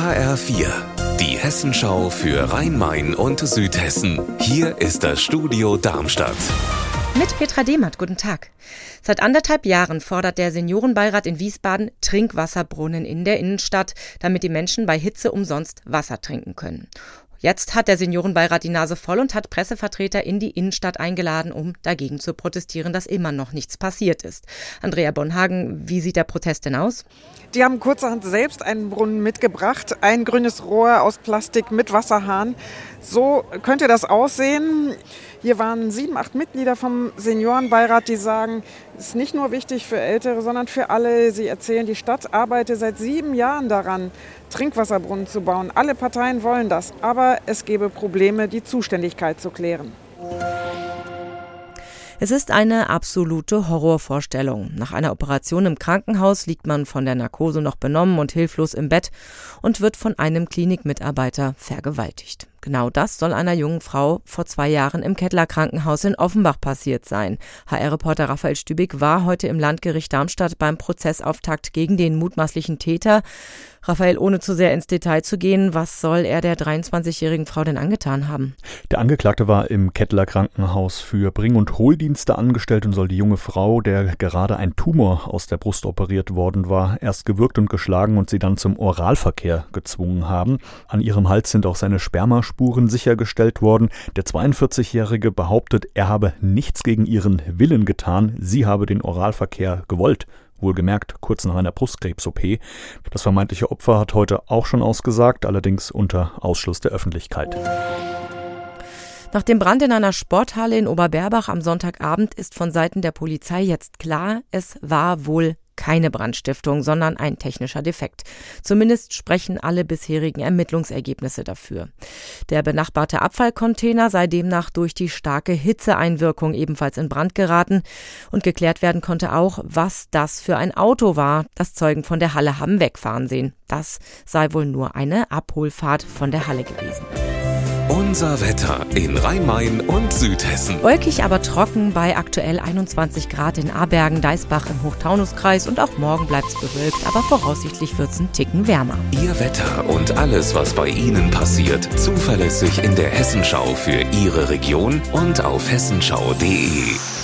HR4, die Hessenschau für Rhein-Main und Südhessen. Hier ist das Studio Darmstadt. Mit Petra Demert, guten Tag. Seit anderthalb Jahren fordert der Seniorenbeirat in Wiesbaden Trinkwasserbrunnen in der Innenstadt, damit die Menschen bei Hitze umsonst Wasser trinken können. Jetzt hat der Seniorenbeirat die Nase voll und hat Pressevertreter in die Innenstadt eingeladen, um dagegen zu protestieren, dass immer noch nichts passiert ist. Andrea Bonhagen, wie sieht der Protest denn aus? Die haben kurzerhand selbst einen Brunnen mitgebracht, ein grünes Rohr aus Plastik mit Wasserhahn. So könnte das aussehen. Hier waren sieben, acht Mitglieder vom Seniorenbeirat, die sagen, es ist nicht nur wichtig für Ältere, sondern für alle. Sie erzählen, die Stadt arbeitet seit sieben Jahren daran, Trinkwasserbrunnen zu bauen. Alle Parteien wollen das, aber es gäbe Probleme, die Zuständigkeit zu klären. Es ist eine absolute Horrorvorstellung. Nach einer Operation im Krankenhaus liegt man von der Narkose noch benommen und hilflos im Bett und wird von einem Klinikmitarbeiter vergewaltigt. Genau das soll einer jungen Frau vor zwei Jahren im Kettler Krankenhaus in Offenbach passiert sein. HR-Reporter Raphael Stübig war heute im Landgericht Darmstadt beim Prozessauftakt gegen den mutmaßlichen Täter. Raphael, ohne zu sehr ins Detail zu gehen, was soll er der 23-jährigen Frau denn angetan haben? Der Angeklagte war im Kettler Krankenhaus für Bring- und Hohldienste angestellt und soll die junge Frau, der gerade ein Tumor aus der Brust operiert worden war, erst gewürgt und geschlagen und sie dann zum Oralverkehr gezwungen haben. An ihrem Hals sind auch seine Spermaspuren sichergestellt worden. Der 42-Jährige behauptet, er habe nichts gegen ihren Willen getan, sie habe den Oralverkehr gewollt wohlgemerkt kurz nach einer Brustkrebs-OP. Das vermeintliche Opfer hat heute auch schon ausgesagt, allerdings unter Ausschluss der Öffentlichkeit. Nach dem Brand in einer Sporthalle in Oberberbach am Sonntagabend ist von Seiten der Polizei jetzt klar, es war wohl keine Brandstiftung, sondern ein technischer Defekt. Zumindest sprechen alle bisherigen Ermittlungsergebnisse dafür. Der benachbarte Abfallcontainer sei demnach durch die starke Hitzeeinwirkung ebenfalls in Brand geraten und geklärt werden konnte auch, was das für ein Auto war, das Zeugen von der Halle haben wegfahren sehen. Das sei wohl nur eine Abholfahrt von der Halle gewesen. Unser Wetter in Rhein-Main und Südhessen. Wolkig, aber trocken bei aktuell 21 Grad in Abergen, Deisbach im Hochtaunuskreis und auch morgen bleibt es bewölkt, aber voraussichtlich wird es ein Ticken wärmer. Ihr Wetter und alles, was bei Ihnen passiert, zuverlässig in der Hessenschau für Ihre Region und auf hessenschau.de.